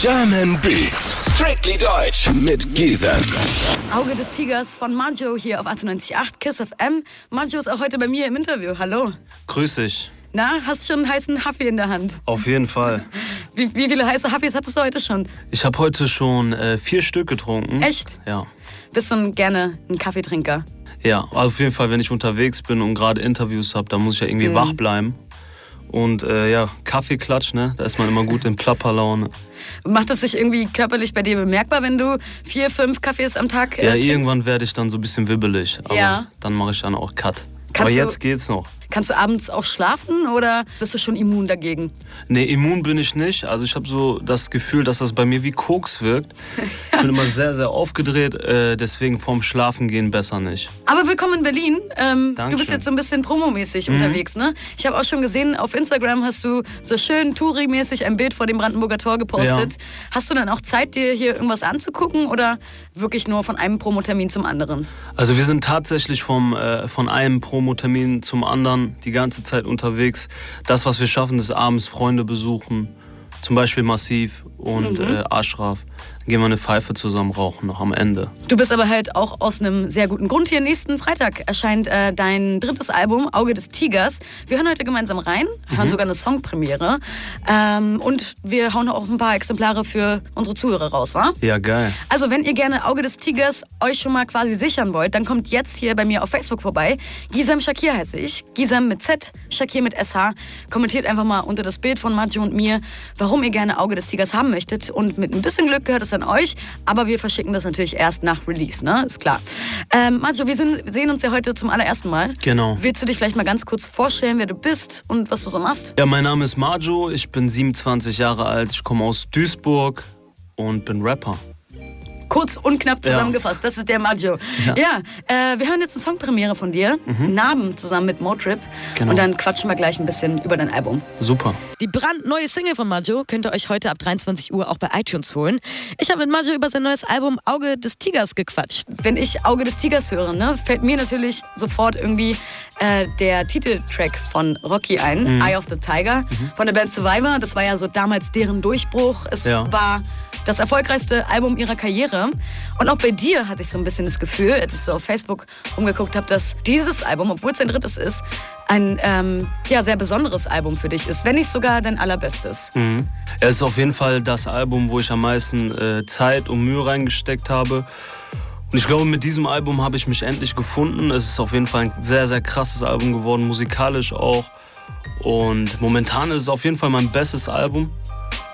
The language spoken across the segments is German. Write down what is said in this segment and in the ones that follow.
German Beats, strictly deutsch mit Giesen. Auge des Tigers von Majo hier auf 98.8 KISS FM. Majo ist auch heute bei mir im Interview. Hallo. Grüß dich. Na, hast schon einen heißen Haffy in der Hand? Auf jeden Fall. Wie, wie viele heiße Haffys hattest du heute schon? Ich habe heute schon äh, vier Stück getrunken. Echt? Ja. Bist du gerne ein Kaffeetrinker? Ja, auf jeden Fall, wenn ich unterwegs bin und gerade Interviews habe, da muss ich ja irgendwie Mhm. wach bleiben. Und äh, ja, Kaffeeklatsch, ne? Da ist man immer gut in Plapperlaune. Macht es sich irgendwie körperlich bei dir bemerkbar, wenn du vier, fünf Kaffees am Tag äh, Ja, trinkst? irgendwann werde ich dann so ein bisschen wibbelig. Aber Ja. dann mache ich dann auch Cut. Kannst aber jetzt geht's noch. Kannst du abends auch schlafen oder bist du schon immun dagegen? Nee, immun bin ich nicht. Also ich habe so das Gefühl, dass das bei mir wie Koks wirkt. Ich bin immer sehr, sehr aufgedreht. Äh, deswegen vorm Schlafengehen besser nicht. Aber willkommen in Berlin. Ähm, du bist jetzt so ein bisschen promomäßig Mhm. unterwegs, ne? Ich habe auch schon gesehen, auf Instagram hast du so schön Touri-mäßig ein Bild vor dem Brandenburger Tor gepostet. Hast du dann auch Zeit, dir hier irgendwas anzugucken oder wirklich nur von einem Promotermin zum anderen? Also wir sind tatsächlich vom, äh, von einem Promotermin zum anderen die ganze Zeit unterwegs. Das, was wir schaffen, ist abends Freunde besuchen. Zum Beispiel Massiv und Mhm. äh, Ashraf. Dann gehen wir eine Pfeife zusammen rauchen, noch am Ende. Du bist aber halt auch aus einem sehr guten Grund hier. Nächsten Freitag erscheint äh, dein drittes Album, Auge des Tigers. Wir hören heute gemeinsam rein, hören sogar eine Songpremiere. Ähm, und wir hauen auch ein paar Exemplare für unsere Zuhörer raus, wa? Ja, geil. Also, wenn ihr gerne Auge des Tigers euch schon mal quasi sichern wollt, dann kommt jetzt hier bei mir auf Facebook vorbei. Gisam Shakir heiße ich. Gisam mit Z, Shakir mit SH. Kommentiert einfach mal unter das Bild von Maggio und mir, warum ihr gerne Auge des Tigers haben möchtet. Und mit ein bisschen Glück gehört es an euch. Aber wir verschicken das natürlich erst nach Release, ne? Ist klar. Ähm, Maggio, wir sind, sehen uns ja heute zum allerersten Mal. Genau. Willst du dich vielleicht mal ganz kurz vorstellen, wer du bist und was du so machst? Ja, mein Name ist Majo, ich bin 27 Jahre alt, ich komme aus Duisburg und bin Rapper. Kurz und knapp Ja. zusammengefasst, das ist der Maggio. Ja, Ja. äh, wir hören jetzt eine Songpremiere von dir, Narben zusammen mit Motrip. Genau. Und dann quatschen wir gleich ein bisschen über dein Album. Super. Die brandneue Single von Maggio könnt ihr euch heute ab 23 Uhr auch bei iTunes holen. Ich habe mit Maggio über sein neues Album Auge des Tigers gequatscht. Wenn ich Auge des Tigers höre, ne, fällt mir natürlich sofort irgendwie äh, der Titeltrack von Rocky ein, Eye of the Tiger, von der Band Survivor. Das war ja so damals deren Durchbruch. Es Ja. war das erfolgreichste Album ihrer Karriere. Und auch bei dir hatte ich so ein bisschen das Gefühl, als ich so auf Facebook umgeguckt habe, dass dieses Album, obwohl es dein drittes ist, ein ähm, ja, sehr besonderes Album für dich ist, wenn nicht sogar dein allerbestes. Mhm. Es ist auf jeden Fall das Album, wo ich am meisten äh, Zeit und Mühe reingesteckt habe. Und ich glaube, mit diesem Album habe ich mich endlich gefunden. Es ist auf jeden Fall ein sehr, sehr krasses Album geworden, musikalisch auch. Und momentan ist es auf jeden Fall mein bestes Album.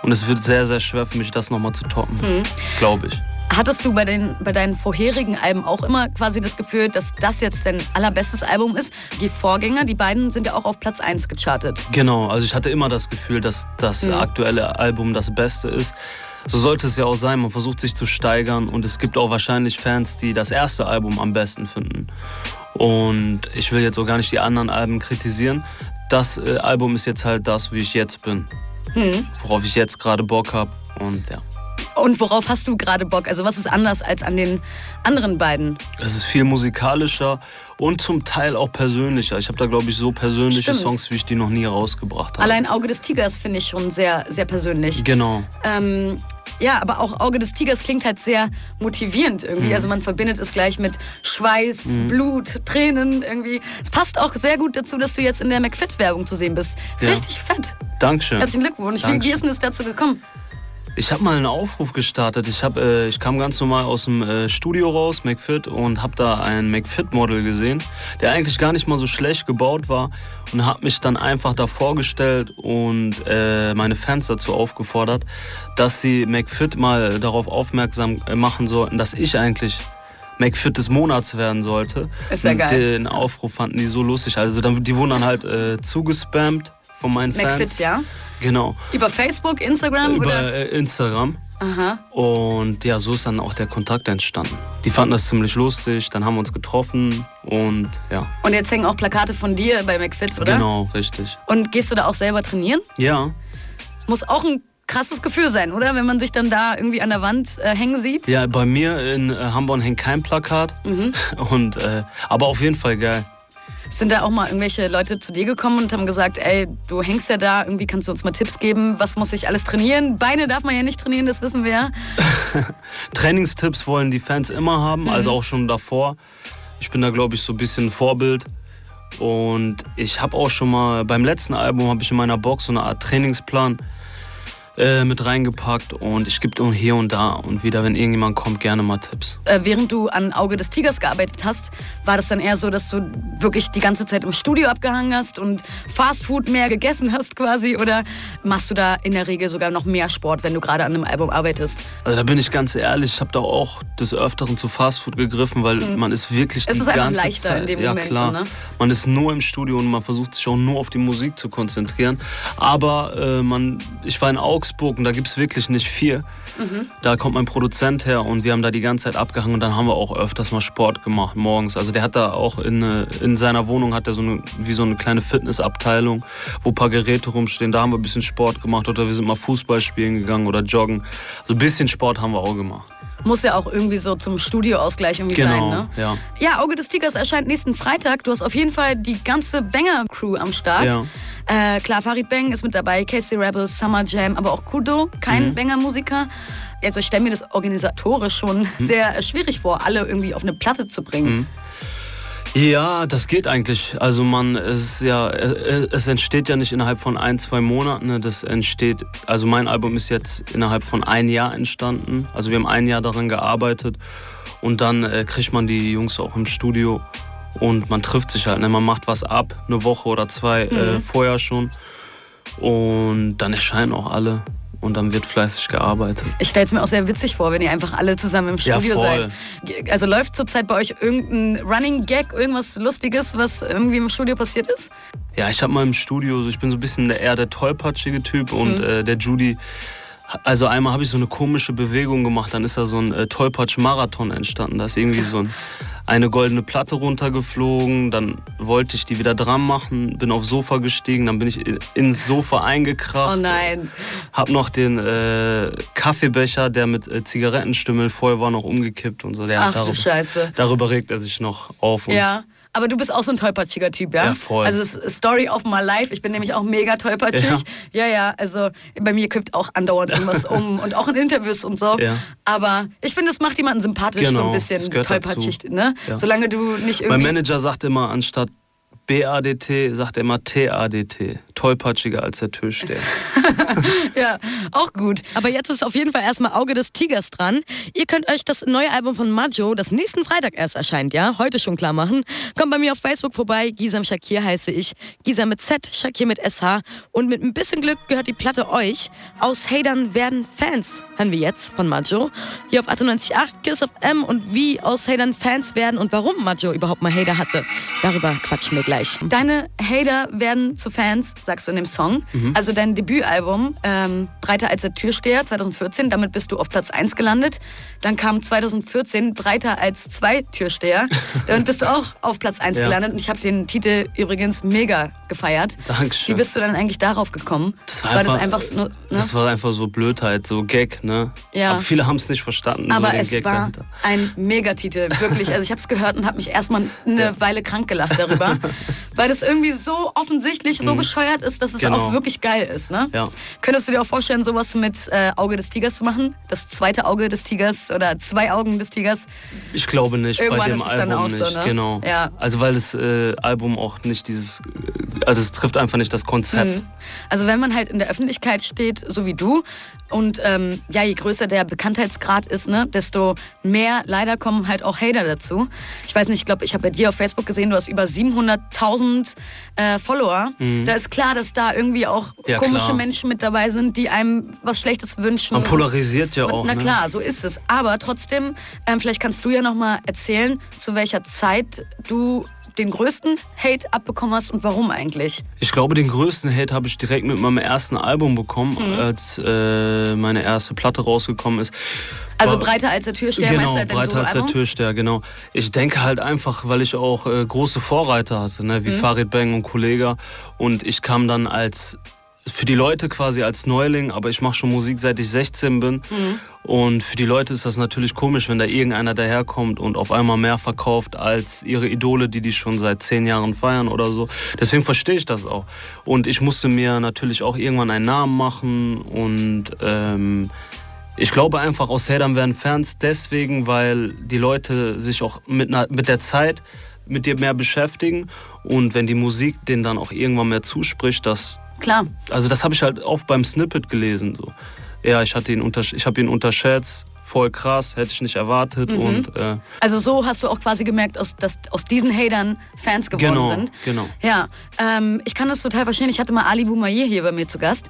Und es wird sehr, sehr schwer für mich, das nochmal zu toppen. Glaube ich. Hattest du bei, den, bei deinen vorherigen Alben auch immer quasi das Gefühl, dass das jetzt dein allerbestes Album ist? Die Vorgänger, die beiden sind ja auch auf Platz 1 gechartet. Genau, also ich hatte immer das Gefühl, dass das Mhm. aktuelle Album das Beste ist. So sollte es ja auch sein. Man versucht sich zu steigern und es gibt auch wahrscheinlich Fans, die das erste Album am besten finden. Und ich will jetzt auch gar nicht die anderen Alben kritisieren. Das äh, Album ist jetzt halt das, wie ich jetzt bin. Hm. Worauf ich jetzt gerade Bock habe. Und ja. Und worauf hast du gerade Bock? Also was ist anders als an den anderen beiden? Es ist viel musikalischer und zum Teil auch persönlicher. Ich habe da, glaube ich, so persönliche Stimmt. Songs, wie ich die noch nie rausgebracht habe. Allein Auge des Tigers finde ich schon sehr, sehr persönlich. Genau. Ähm, ja, aber auch Auge des Tigers klingt halt sehr motivierend irgendwie. Mhm. Also man verbindet es gleich mit Schweiß, Blut, Tränen irgendwie. Es passt auch sehr gut dazu, dass du jetzt in der McFit-Werbung zu sehen bist. Ja. Richtig fett. Dankeschön. Herzlichen Glückwunsch. Wie, Dankeschön. wie ist denn es dazu gekommen? Ich habe mal einen Aufruf gestartet. Ich, hab, äh, ich kam ganz normal aus dem äh, Studio raus, McFit, und habe da ein McFit-Model gesehen, der eigentlich gar nicht mal so schlecht gebaut war. Und habe mich dann einfach da vorgestellt und äh, meine Fans dazu aufgefordert, dass sie McFit mal darauf aufmerksam äh, machen sollten, dass ich eigentlich McFit des Monats werden sollte. Ist ja geil. Den Aufruf fanden die so lustig. Also dann, die wurden dann halt äh, zugespammt von meinen Fans. McFit, ja? Genau. Über Facebook, Instagram Über oder? äh, Instagram. Aha. Und ja, so ist dann auch der Kontakt entstanden. Die fanden das ziemlich lustig, dann haben wir uns getroffen und ja, Und jetzt hängen auch Plakate von dir bei McFit, oder? genau, richtig. Und gehst du da auch selber trainieren? Ja, Muss auch ein krasses Gefühl sein, oder? Wenn man sich dann da irgendwie an der Wand äh, hängen sieht. ja, bei mir in äh, Hamburg hängt kein Plakat, Mhm. und, äh, aber auf jeden Fall geil. Sind da auch mal irgendwelche Leute zu dir gekommen und haben gesagt, ey, du hängst ja da, irgendwie kannst du uns mal Tipps geben, was muss ich alles trainieren? Beine darf man ja nicht trainieren, das wissen wir ja. Trainingstipps wollen die Fans immer haben, Mhm. also auch schon davor. Ich bin da, glaube ich, so ein bisschen Vorbild. Und ich habe auch schon mal, beim letzten Album habe ich in meiner Box so eine Art Trainingsplan äh, mit reingepackt. Und ich gebe hier und da und wieder, wenn irgendjemand kommt, gerne mal Tipps. Äh, während du an Auge des Tigers gearbeitet hast, war das dann eher so, dass du wirklich die ganze Zeit im Studio abgehangen hast und Fastfood mehr gegessen hast quasi? Oder machst du da in der Regel sogar noch mehr Sport, wenn du gerade an einem Album arbeitest? Also da bin ich ganz ehrlich, ich habe da auch des Öfteren zu Fastfood gegriffen, weil man ist wirklich. Es die ist einfach ganze leichter Zeit, in dem ja, Moment, klar. ne? Man ist nur im Studio und man versucht sich auch nur auf die Musik zu konzentrieren. Aber äh, man, ich war in Augsburg und da gibt es wirklich nicht viel. Mhm. Da kommt mein Produzent her und wir haben da die ganze Zeit abgehangen und dann haben wir auch öfters mal Sport gemacht morgens. Also der hat da auch in, äh, in seiner Wohnung hat er so eine, wie so eine kleine Fitnessabteilung, wo ein paar Geräte rumstehen. Da haben wir ein bisschen Sport gemacht oder wir sind mal Fußball spielen gegangen oder joggen. So ein bisschen Sport haben wir auch gemacht. Muss ja auch irgendwie so zum Studioausgleich irgendwie sein, Genau, ne? ja. Ja, Auge des Tigers erscheint nächsten Freitag. Du hast auf jeden Fall die ganze Banger-Crew am Start. Ja. Äh, klar, Farid Bang ist mit dabei, Casey Rebels, Summer Jam, aber auch Kudo, kein Mhm. Banger-Musiker. Also ich stelle mir das organisatorisch schon Mhm. sehr äh, schwierig vor, alle irgendwie auf eine Platte zu bringen. Ja, das geht eigentlich. Also man, es ist ja, äh, es entsteht ja nicht innerhalb von ein, zwei Monaten. ne. Das entsteht, also mein Album ist jetzt innerhalb von ein Jahr entstanden. Also wir haben ein Jahr daran gearbeitet und dann äh, kriegt man die Jungs auch im Studio und man trifft sich halt. Ne? Man macht was ab, eine Woche oder zwei äh, vorher schon und dann erscheinen auch alle und dann wird fleißig gearbeitet. Ich stelle es mir auch sehr witzig vor, wenn ihr einfach alle zusammen im Ja, Studio voll. seid. Also läuft zurzeit bei euch irgendein Running Gag, irgendwas Lustiges, was irgendwie im Studio passiert ist? Ja, ich habe mal im Studio, ich bin so ein bisschen der, eher der tollpatschige Typ und äh, der Judy. Also einmal habe ich so eine komische Bewegung gemacht, dann ist da so ein äh, Tollpatsch-Marathon entstanden. Da ist irgendwie so ein, eine goldene Platte runtergeflogen, dann wollte ich die wieder dran machen, bin aufs Sofa gestiegen, dann bin ich in- ins Sofa eingekracht. Oh nein. Hab noch den äh, Kaffeebecher, der mit äh, Zigarettenstümmeln voll war, noch umgekippt und so. Der, Ach du darüber, Scheiße. darüber regt er sich noch auf. Und Ja. Aber du bist auch so ein tollpatschiger Typ, ja? Ja, voll. Also Story of my life. Ich bin nämlich auch mega tollpatschig. Ja, ja. Also bei mir kippt auch andauernd irgendwas um und auch in Interviews und so. Ja. Aber ich finde, es macht jemanden sympathisch, so ein Genau, bisschen das tollpatschig, dazu. ne? Ja. Solange du nicht Mein irgendwie. Manager sagt immer, anstatt BADT, sagt er immer TADT. Tollpatschiger als der Türsteher. Ja, auch gut. Aber jetzt ist auf jeden Fall erstmal Auge des Tigers dran. Ihr könnt euch das neue Album von Majo, das nächsten Freitag erst erscheint, ja, heute schon klar machen. Kommt bei mir auf Facebook vorbei. Gisam Shakir heiße ich. Gisam mit Z, Shakir mit SH. Und mit ein bisschen Glück gehört die Platte euch. Aus Hatern werden Fans, hören wir jetzt von Majo. Hier auf 98.8 Kiss of M und wie aus Hatern Fans werden und warum Majo überhaupt mal Hater hatte. Darüber quatschen wir gleich. Deine Hater werden zu Fans, sagst du in dem Song. Mhm. Also dein Debütalbum, ähm, Breiter als der Türsteher, 2014, damit bist du auf Platz 1 gelandet. Dann kam 2014 Breiter als zwei Türsteher. damit bist du auch auf Platz 1 Ja. gelandet. Und ich habe den Titel übrigens mega gefeiert. Dankeschön. Wie bist du dann eigentlich darauf gekommen? Das war, war einfach, das einfach so, ne? das war einfach so Blödheit, so Gag, ne? Ja. Aber viele haben es nicht verstanden. Aber so es Gag war dahinter. ein Megatitel, wirklich. Also ich habe es gehört und habe mich erstmal eine Ja. Weile krank gelacht darüber, weil das irgendwie so offensichtlich, so bescheuert ist, dass es Genau. auch wirklich geil ist. Ne? Ja. Könntest du dir auch vorstellen, sowas mit äh, Auge des Tigers zu machen? Das zweite Auge des Tigers oder zwei Augen des Tigers? Ich glaube nicht, Irgendwann bei dem ist es dann Album auch nicht. so, ne? Genau. Ja. Also weil das äh, Album auch nicht dieses, äh, also es trifft einfach nicht das Konzept. Also wenn man halt in der Öffentlichkeit steht, so wie du, und ähm, ja, je größer der Bekanntheitsgrad ist, ne, desto mehr leider kommen halt auch Hater dazu. Ich weiß nicht, ich glaube, ich habe bei dir auf Facebook gesehen, du hast über 700.000 äh, Follower. Da ist klar, dass da irgendwie auch Mhm. Ja, komische klar. Menschen mit dabei sind, die einem was Schlechtes wünschen. Man polarisiert ja Und- auch. Na ne? klar, so ist es. Aber trotzdem, ähm, vielleicht kannst du ja noch mal erzählen, zu welcher Zeit du den größten Hate abbekommen hast und warum eigentlich. Ich glaube, den größten Hate habe ich direkt mit meinem ersten Album bekommen, Mhm. als äh, meine erste Platte rausgekommen ist. Also breiter als der Türsteher, meinst Genau, du halt dein breiter als der? Türsteher, genau. Ich denke halt einfach, weil ich auch äh, große Vorreiter hatte, ne, Mhm. wie Farid Bang und Kollega. Und ich kam dann als für die Leute quasi als Neuling, aber ich mache schon Musik seit ich 16 bin. Mhm. Und für die Leute ist das natürlich komisch, wenn da irgendeiner daherkommt und auf einmal mehr verkauft als ihre Idole, die die schon seit zehn Jahren feiern oder so. Deswegen verstehe ich das auch. Und ich musste mir natürlich auch irgendwann einen Namen machen und ähm, ich glaube einfach, aus Hatern werden Fans deswegen, weil die Leute sich auch mit, mit der Zeit mit dir mehr beschäftigen und wenn die Musik denen dann auch irgendwann mehr zuspricht, dass Klar. Also das habe ich halt oft beim Snippet gelesen. So. Ja, ich, hatte ihn ich habe ihn unterschätzt, voll krass, hätte ich nicht erwartet. Mhm. Und, äh, also so hast du auch quasi gemerkt, dass aus diesen Hatern Fans geworden genau, sind. Genau. Ja, ähm, ich kann das total verstehen. Ich hatte mal Ali Boumaier hier bei mir zu Gast.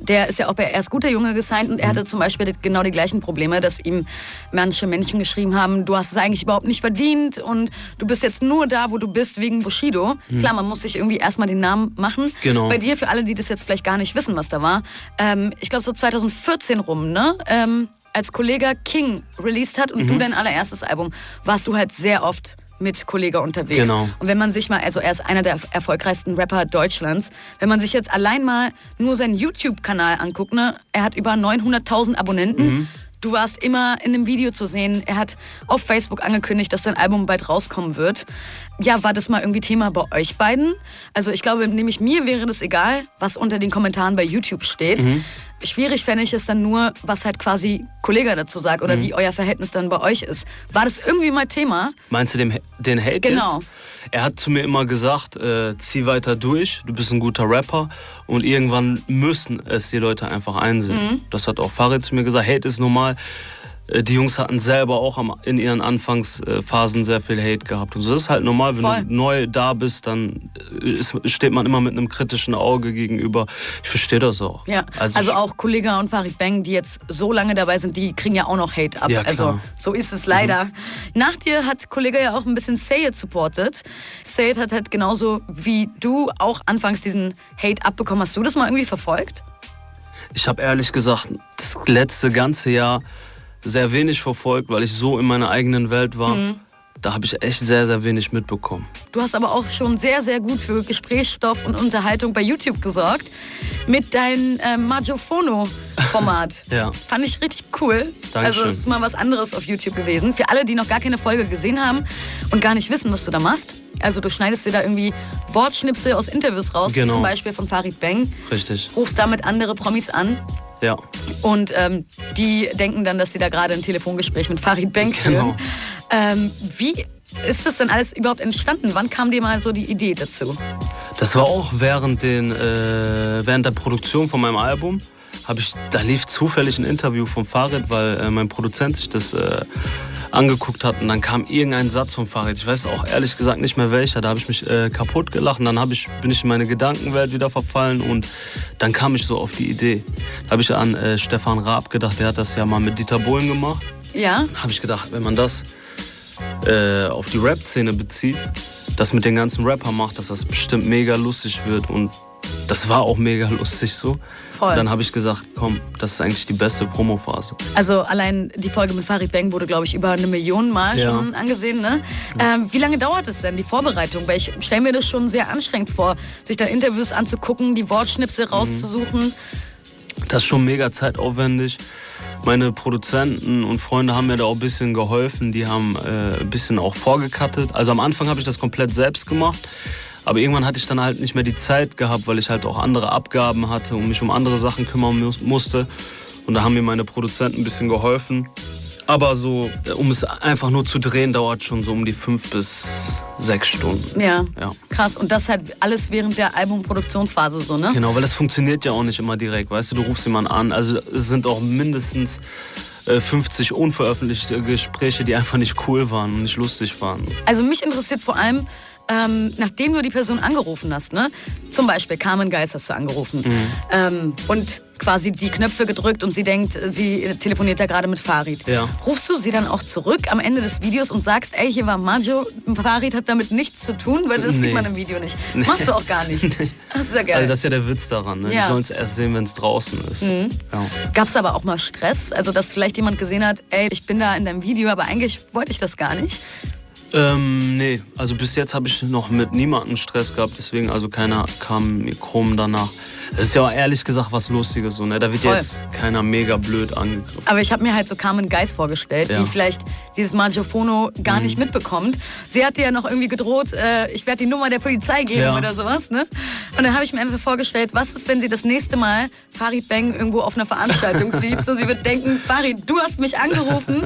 Der ist ja auch bei Erst guter Junge gesigned und er hatte mhm. zum Beispiel genau die gleichen Probleme, dass ihm manche Menschen geschrieben haben, du hast es eigentlich überhaupt nicht verdient und du bist jetzt nur da, wo du bist, wegen Bushido. Mhm. Klar, man muss sich irgendwie erstmal den Namen machen. Genau. Bei dir, für alle, die das jetzt vielleicht gar nicht wissen, was da war, ähm, ich glaube so 2014 rum, ne? Ähm, als Kollege King released hat und mhm. du dein allererstes Album, warst du halt sehr oft mit Kollege unterwegs. Genau. Und wenn man sich mal, also er ist einer der erfolgreichsten Rapper Deutschlands, wenn man sich jetzt allein mal nur seinen YouTube-Kanal anguckt, ne, er hat über 900.000 Abonnenten. Mhm. Du warst immer in einem Video zu sehen. Er hat auf Facebook angekündigt, dass sein Album bald rauskommen wird. Ja, war das mal irgendwie Thema bei euch beiden? Also ich glaube, nämlich mir wäre das egal, was unter den Kommentaren bei YouTube steht. Mhm. Schwierig fände ich es dann nur, was halt quasi Kollege dazu sagt oder mhm. wie euer Verhältnis dann bei euch ist. War das irgendwie mal Thema? Meinst du den, den Hate Genau. Jetzt? Er hat zu mir immer gesagt, äh, zieh weiter durch, du bist ein guter Rapper und irgendwann müssen es die Leute einfach einsehen. Mhm. Das hat auch Farid zu mir gesagt, Hate ist normal. Äh, die Jungs hatten selber auch in ihren Anfangsphasen sehr viel Hate gehabt. Und so das ist halt normal, wenn Voll. du neu da bist, dann äh, ist, steht man immer mit einem kritischen Auge gegenüber. Ich verstehe das auch. Ja, also, also auch Kollega und Farid Bang, die jetzt so lange dabei sind, die kriegen ja auch noch Hate ab. Ja, also so ist es leider. Mhm. Nach dir hat Kollega ja auch ein bisschen Sayed supported. Sayed hat halt genauso wie du auch anfangs diesen Hate abbekommen. Hast du das mal irgendwie verfolgt? Ich habe ehrlich gesagt das letzte ganze Jahr sehr wenig verfolgt, weil ich so in meiner eigenen Welt war. Mhm. Da habe ich echt sehr, sehr wenig mitbekommen. Du hast aber auch schon sehr, sehr gut für Gesprächsstoff und Unterhaltung bei YouTube gesorgt. Mit deinem äh, Magiofono-Format. ja. Fand ich richtig cool. Dankeschön. Also, es ist mal was anderes auf YouTube gewesen. Für alle, die noch gar keine Folge gesehen haben und gar nicht wissen, was du da machst. Also, du schneidest dir da irgendwie Wortschnipsel aus Interviews raus, genau. zum Beispiel von Farid Bang. Richtig. Rufst damit andere Promis an ja. Und ähm, die denken dann, dass sie da gerade ein Telefongespräch mit Farid Bank führen. Genau. Ähm, wie ist das denn alles überhaupt entstanden? Wann kam dir mal so die Idee dazu? Das war auch während, den, äh, während der Produktion von meinem Album. Ich, da lief zufällig ein Interview von Farid, weil äh, mein Produzent sich das äh, angeguckt hat und dann kam irgendein Satz von Farid. Ich weiß auch ehrlich gesagt nicht mehr welcher. Da habe ich mich äh, kaputt gelacht und dann ich, bin ich in meine Gedankenwelt wieder verfallen und dann kam ich so auf die Idee. Da habe ich an äh, Stefan Raab gedacht, der hat das ja mal mit Dieter Bohlen gemacht. Ja. Da habe ich gedacht, wenn man das äh, auf die Rap-Szene bezieht, das mit den ganzen Rappern macht, dass das bestimmt mega lustig wird und das war auch mega lustig so. Voll. Dann habe ich gesagt, komm, das ist eigentlich die beste Promophase. Also allein die Folge mit Farid Bang wurde, glaube ich, über eine Million Mal ja. schon angesehen. Ne? Ähm, wie lange dauert es denn, die Vorbereitung? Weil ich stelle mir das schon sehr anstrengend vor, sich dann Interviews anzugucken, die Wortschnipsel mhm. rauszusuchen. Das ist schon mega zeitaufwendig. Meine Produzenten und Freunde haben mir da auch ein bisschen geholfen. Die haben äh, ein bisschen auch vorgekattet. Also am Anfang habe ich das komplett selbst gemacht. Aber irgendwann hatte ich dann halt nicht mehr die Zeit gehabt, weil ich halt auch andere Abgaben hatte und mich um andere Sachen kümmern musste. Und da haben mir meine Produzenten ein bisschen geholfen. Aber so, äh, um es einfach nur zu drehen, dauert schon so um die fünf bis sechs Stunden. Ja. ja. Krass. Und das halt alles während der Albumproduktionsphase so, ne? Genau, weil das funktioniert ja auch nicht immer direkt. Weißt du, du rufst jemanden an. Also es sind auch mindestens 50 äh, unveröffentlichte Gespräche, die einfach nicht cool waren und nicht lustig waren. Also mich interessiert vor allem, ähm, nachdem du die Person angerufen hast, ne? Zum Beispiel Carmen Geis hast du angerufen mhm. ähm, und quasi die Knöpfe gedrückt und sie denkt, sie telefoniert da gerade mit Farid. Ja. Rufst du sie dann auch zurück am Ende des Videos und sagst, ey, hier war Majo, Farid hat damit nichts zu tun, weil das nee. sieht man im Video nicht. Nee. Machst du auch gar nicht. Nee. Das ist ja geil. Also das ist ja der Witz daran. Ne? Ja. Die sollen es erst sehen, wenn es draußen ist. Mhm. Ja. Gab es aber auch mal Stress? Also dass vielleicht jemand gesehen hat, ey, ich bin da in deinem Video, aber eigentlich wollte ich das gar nicht. Ähm, nee, also bis jetzt habe ich noch mit niemandem Stress gehabt, deswegen also keiner kam mir krumm danach. Das ist ja auch ehrlich gesagt was Lustiges so, ne? Da wird Voll. jetzt keiner mega blöd angegriffen. Aber ich habe mir halt so Carmen Geis vorgestellt, Ja. Mhm. die vielleicht dieses Magiofono gar nicht mitbekommt. Sie hat dir ja noch irgendwie gedroht, äh, ich werde die Nummer der Polizei geben Ja. oder sowas, ne? Und dann habe ich mir einfach vorgestellt, was ist, wenn sie das nächste Mal Farid Bang irgendwo auf einer Veranstaltung sieht? So, sie wird denken, Farid, du hast mich angerufen.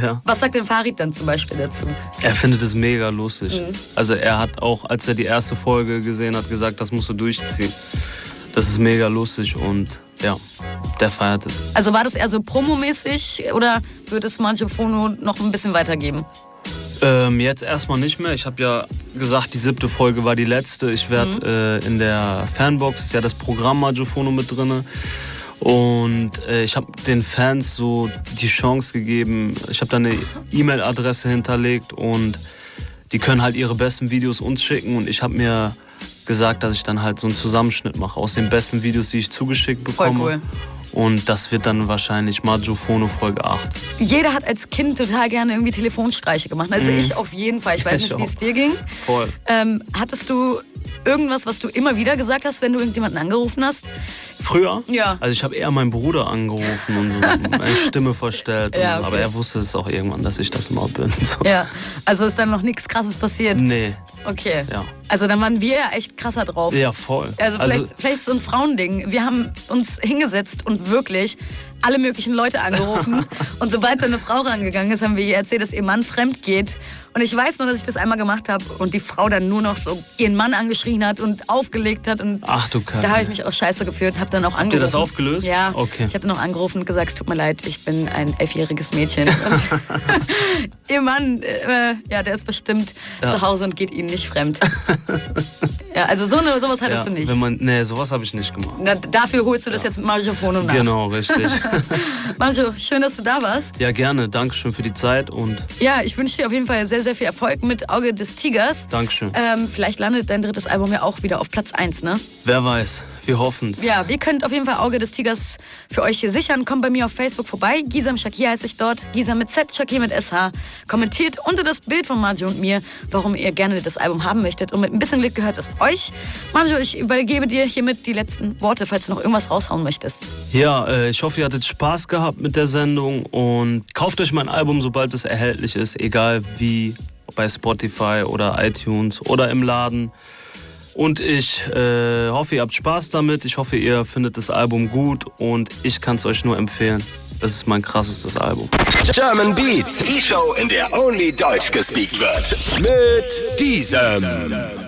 Ja. Was sagt denn Farid dann zum Beispiel dazu? Er findet es mega lustig. Mhm. Also er hat auch, als er die erste Folge gesehen hat, gesagt, das musst du durchziehen. Das ist mega lustig und ja, der feiert es. Also war das eher so promomäßig oder wird es Magiofono noch ein bisschen weitergeben? Ähm, jetzt erstmal nicht mehr. Ich habe ja gesagt, die siebte Folge war die letzte. Ich werde äh, in der Fanbox, ist ja das Programm Magiofono mit drin. Und äh, ich habe den Fans so die Chance gegeben. Ich habe da eine E-Mail-Adresse hinterlegt und die können halt ihre besten Videos uns schicken. Und ich habe mir gesagt, dass ich dann halt so einen Zusammenschnitt mache aus den besten Videos, die ich zugeschickt Voll bekomme. cool. Und das wird dann wahrscheinlich Magiofono Folge 8. Jeder hat als Kind total gerne irgendwie Telefonstreiche gemacht. Also ich auf jeden Fall. Ich weiß Mhm. Ich nicht, wie es dir ging. Voll. Ähm, hattest du irgendwas, was du immer wieder gesagt hast, wenn du irgendjemanden angerufen hast? Früher? Ja. Also ich habe eher meinen Bruder angerufen und meine Stimme verstellt. Ja, okay. Aber er wusste es auch irgendwann, dass ich das mal bin. So. Ja. Also ist dann noch nichts Krasses passiert? Nee, Okay. ja. Also dann waren wir ja echt krasser drauf. Ja, voll. Also vielleicht, vielleicht ist es so ein Frauending. Wir haben uns hingesetzt und wirklich alle möglichen Leute angerufen. und sobald da eine Frau rangegangen ist, haben wir ihr erzählt, dass ihr Mann fremd geht. Und ich weiß nur, dass ich das einmal gemacht habe und die Frau dann nur noch so ihren Mann angeschrien hat und aufgelegt hat. Und Ach du Kacke. da habe ich mich auch scheiße gefühlt und habe dann auch angerufen. ihr das aufgelöst? Ja. Okay. Ich habe dann auch angerufen und gesagt, es tut mir leid, ich bin ein elfjähriges Mädchen. Ihr Mann, äh, ja, der ist bestimmt Ja. zu Hause und geht ihnen nicht fremd. Ja, also so eine, sowas hattest ja, du nicht. Wenn man, nee, sowas habe ich nicht gemacht. Na, dafür holst du das jetzt mit Marjofono nach. Genau, richtig. Marjo, schön, dass du da warst. ja, gerne. Dankeschön für die Zeit und Ja, ich wünsche dir auf jeden Fall sehr, sehr viel Erfolg mit Auge des Tigers. Dankeschön. Ähm, vielleicht landet dein drittes Album ja auch wieder auf Platz 1, ne? Wer weiß, wir hoffen's. Ja, wir könnt auf jeden Fall Auge des Tigers für euch hier sichern. Kommt bei mir auf Facebook vorbei. Gisam Shakir heiße ich dort. Gisam mit Z, Shakir mit SH. Kommentiert unter das Bild von Marjo und mir, warum ihr gerne das Album haben möchtet. Und mit ein bisschen Glück gehört es euch. Marjo, ich übergebe dir hiermit die letzten Worte, falls du noch irgendwas raushauen möchtest. Ja, äh, ich hoffe, ihr hattet Spaß gehabt mit der Sendung und kauft euch mein Album, sobald es erhältlich ist, egal wie, bei Spotify oder iTunes oder im Laden. Und ich äh, hoffe, ihr habt Spaß damit. Ich hoffe, ihr findet das Album gut und ich kann es euch nur empfehlen. Das ist mein krassestes Album. German Beats, die Show, in der only Deutsch gespeakt wird. Mit Gisem.